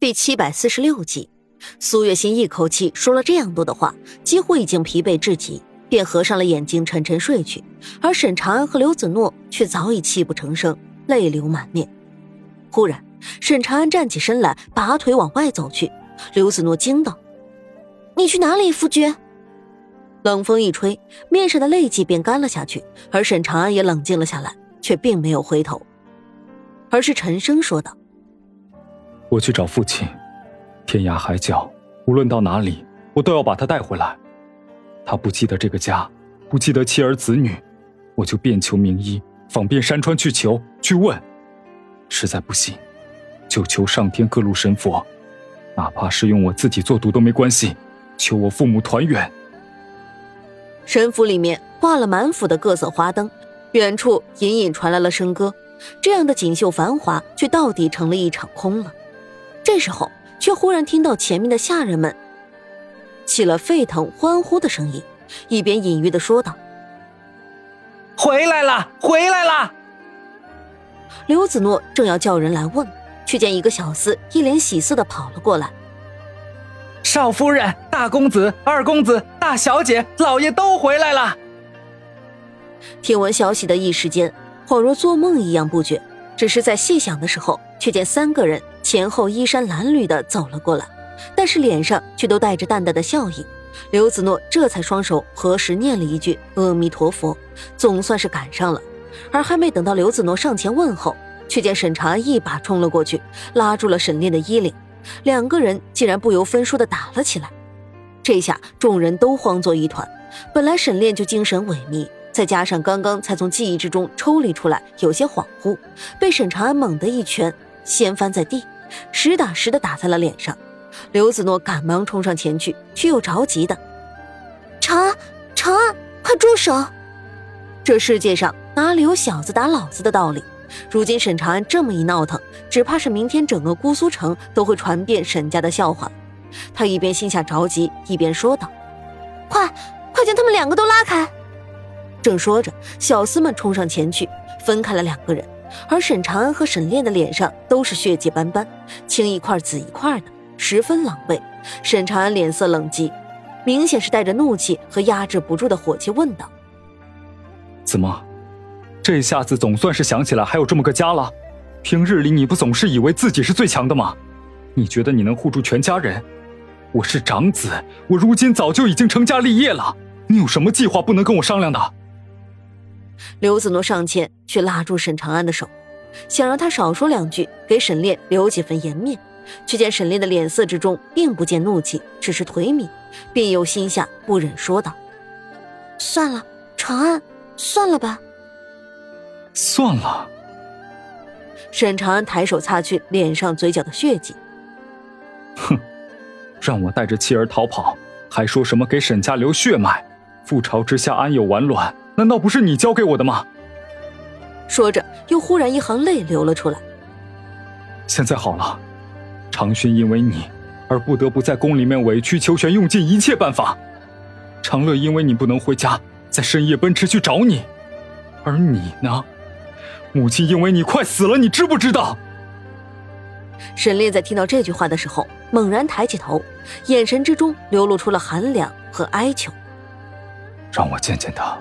第七百四十六集，苏月心一口气说了这样多的话，几乎已经疲惫至极，便合上了眼睛，沉沉睡去。而沈长安和刘子诺却早已泣不成声，泪流满面。忽然，沈长安站起身来，拔腿往外走去。刘子诺惊道：“你去哪里，夫君？”冷风一吹，面上的泪迹便干了下去，而沈长安也冷静了下来，却并没有回头，而是沉声说道。我去找父亲，天涯海角，无论到哪里，我都要把他带回来。他不记得这个家，不记得妻儿子女，我就遍求名医，访遍山川去求去问。实在不行，就求上天各路神佛，哪怕是用我自己做毒都没关系，求我父母团圆。神府里面挂了满府的各色花灯，远处隐隐传来了笙歌，这样的锦绣繁华，却到底成了一场空了。这时候，却忽然听到前面的下人们起了沸腾欢呼的声音，一边隐喻的说道：“回来了，回来了！”刘子诺正要叫人来问，却见一个小厮一脸喜色的跑了过来：“少夫人、大公子、二公子、大小姐、老爷都回来了。”听闻消息的一时间，恍若做梦一样不觉，只是在细想的时候，却见三个人。前后衣衫褴褛的走了过来，但是脸上却都带着淡淡的笑意。刘子诺这才双手合十念了一句阿弥陀佛，总算是赶上了。而还没等到刘子诺上前问候，却见沈长安一把冲了过去，拉住了沈炼的衣领，两个人竟然不由分说的打了起来。这下众人都慌作一团。本来沈炼就精神萎靡，再加上刚刚才从记忆之中抽离出来，有些恍惚，被沈长安猛地一拳掀翻在地。实打实的打在了脸上，刘子诺赶忙冲上前去，却又着急的：“长安，长安，快住手！这世界上哪里有小子打老子的道理？如今沈长安这么一闹腾，只怕是明天整个姑苏城都会传遍沈家的笑话。”他一边心下着急，一边说道：“快，快将他们两个都拉开！”正说着，小厮们冲上前去，分开了两个人。而沈长安和沈炼的脸上都是血迹斑斑，青一块紫一块的，十分狼狈。沈长安脸色冷极，明显是带着怒气和压制不住的火气，问道：“怎么，这下子总算是想起来还有这么个家了？平日里你不总是以为自己是最强的吗？你觉得你能护住全家人？我是长子，我如今早就已经成家立业了，你有什么计划不能跟我商量的？”刘子诺上前去拉住沈长安的手，想让他少说两句，给沈炼留几分颜面。却见沈炼的脸色之中并不见怒气，只是颓靡，便又心下不忍，说道：“算了，长安，算了吧。”算了。沈长安抬手擦去脸上、嘴角的血迹，哼，让我带着妻儿逃跑，还说什么给沈家留血脉？覆巢之下安有完卵？难道不是你教给我的吗？说着，又忽然一行泪流了出来。现在好了，长勋因为你而不得不在宫里面委曲求全，用尽一切办法。长乐因为你不能回家，在深夜奔驰去找你。而你呢？母亲因为你快死了，你知不知道？沈炼在听到这句话的时候，猛然抬起头，眼神之中流露出了寒凉和哀求。让我见见他。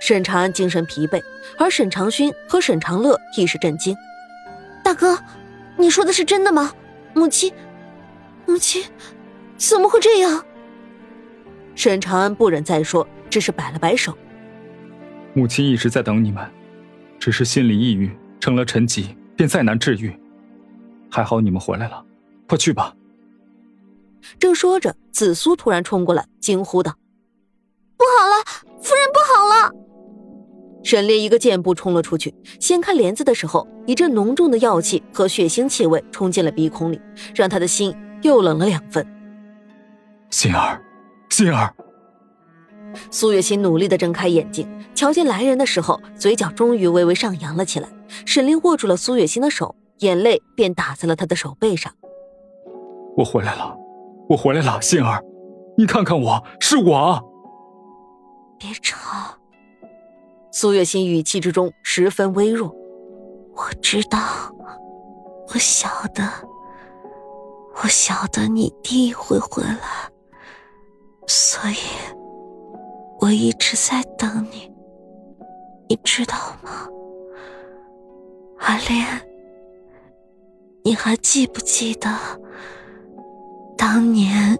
沈长安精神疲惫，而沈长勋和沈长乐亦是震惊。大哥，你说的是真的吗？母亲，母亲，怎么会这样？沈长安不忍再说，只是摆了摆手。母亲一直在等你们，只是心理抑郁，成了沉疾，便再难治愈。还好你们回来了，快去吧。正说着，紫苏突然冲过来，惊呼道：“不好了，夫人不好了！”沈烈一个箭步冲了出去，掀开帘子的时候，一阵浓重的药气和血腥气味冲进了鼻孔里，让他的心又冷了两分。心儿，心儿。苏月心努力的睁开眼睛，瞧见来人的时候，嘴角终于微微上扬了起来。沈烈握住了苏月心的手，眼泪便打在了他的手背上。我回来了，我回来了，心儿，你看看我，是我。别吵。苏月心语气之中十分微弱。我知道，我晓得，我晓得你一定会回来，所以我一直在等你，你知道吗？阿莲，你还记不记得当年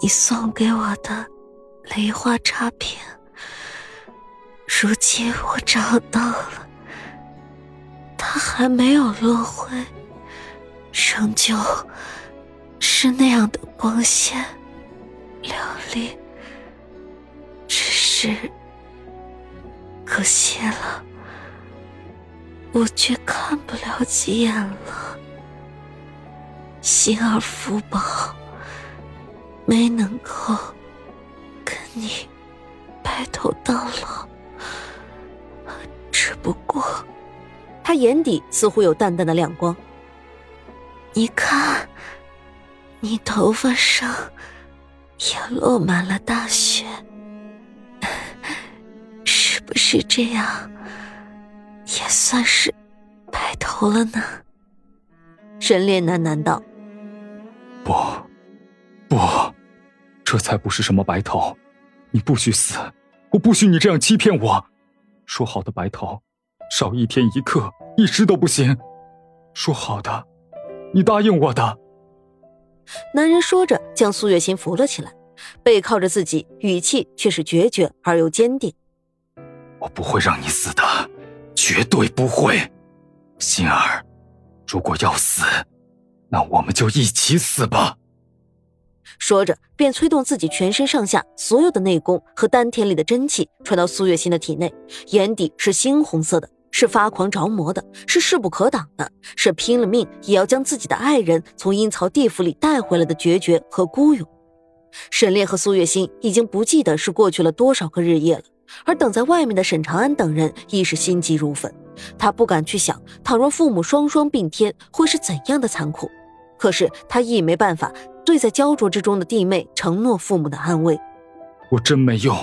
你送给我的雷花插片？如今我找到了，它还没有落灰，仍旧是那样的光鲜亮丽，只是可惜了，我却看不了几眼了。心儿福宝没能够跟你白头到老。不过，他眼底似乎有淡淡的亮光。你看，你头发上也落满了大雪，是不是这样？也算是白头了呢。沈炼喃喃道：“不，不，这才不是什么白头。你不许死，我不许你这样欺骗我。”说好的白头，少一天一刻，一时都不行。说好的，你答应我的。男人说着，将苏月心扶了起来，背靠着自己，语气却是决绝而又坚定：“我不会让你死的，绝对不会。心儿，如果要死，那我们就一起死吧。”说着，便催动自己全身上下所有的内功和丹田里的真气传到苏月心的体内，眼底是猩红色的，是发狂着魔的，是势不可挡的，是拼了命也要将自己的爱人从阴曹地府里带回来的决绝和孤勇。沈炼和苏月心已经不记得是过去了多少个日夜了，而等在外面的沈长安等人亦是心急如焚。他不敢去想，倘若父母双双并天，会是怎样的残酷。可是他亦没办法。对在焦灼之中的弟妹承诺父母的安慰，我真没用。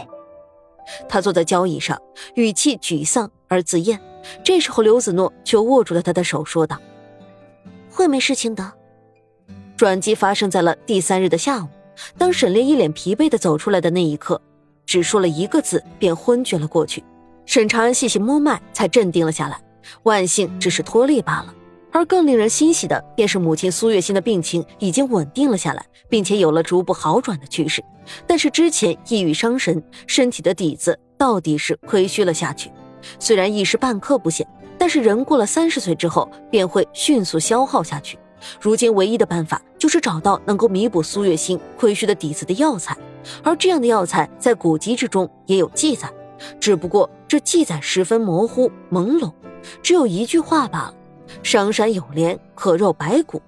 他坐在交椅上，语气沮丧而自厌。这时候，刘子诺却握住了他的手，说道：“会没事情的。”转机发生在了第三日的下午。当沈烈一脸疲惫的走出来的那一刻，只说了一个字，便昏厥了过去。沈长安细细摸脉，才镇定了下来。万幸只是脱力罢了。而更令人欣喜的，便是母亲苏月心的病情已经稳定了下来，并且有了逐步好转的趋势。但是之前抑郁伤神，身体的底子到底是亏虚了下去。虽然一时半刻不显，但是人过了三十岁之后，便会迅速消耗下去。如今唯一的办法就是找到能够弥补苏月心亏虚的底子的药材，而这样的药材在古籍之中也有记载，只不过这记载十分模糊朦胧，只有一句话罢了。商山有莲，可肉白骨。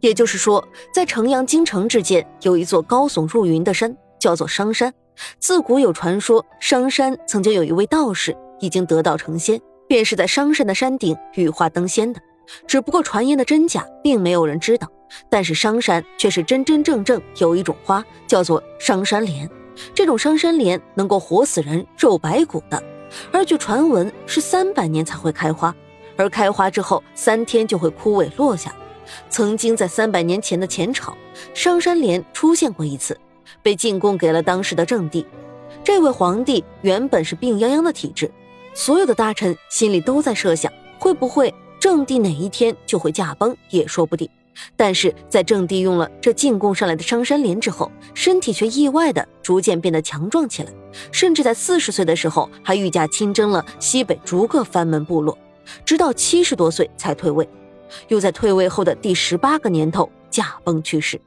也就是说，在城阳京城之间，有一座高耸入云的山，叫做商山。自古有传说，商山曾经有一位道士已经得道成仙，便是在商山的山顶羽化登仙的。只不过传言的真假，并没有人知道。但是商山却是真真正正有一种花，叫做商山莲。这种商山莲能够活死人、肉白骨的，而据传闻是三百年才会开花。而开花之后三天就会枯萎落下。曾经在三百年前的前朝，商山莲出现过一次，被进贡给了当时的郑帝。这位皇帝原本是病殃殃的体质，所有的大臣心里都在设想，会不会郑帝哪一天就会驾崩也说不定。但是在郑帝用了这进贡上来的商山莲之后，身体却意外的逐渐变得强壮起来，甚至在四十岁的时候还御驾亲征了西北逐个藩门部落。直到七十多岁才退位，又在退位后的第十八个年头驾崩去世。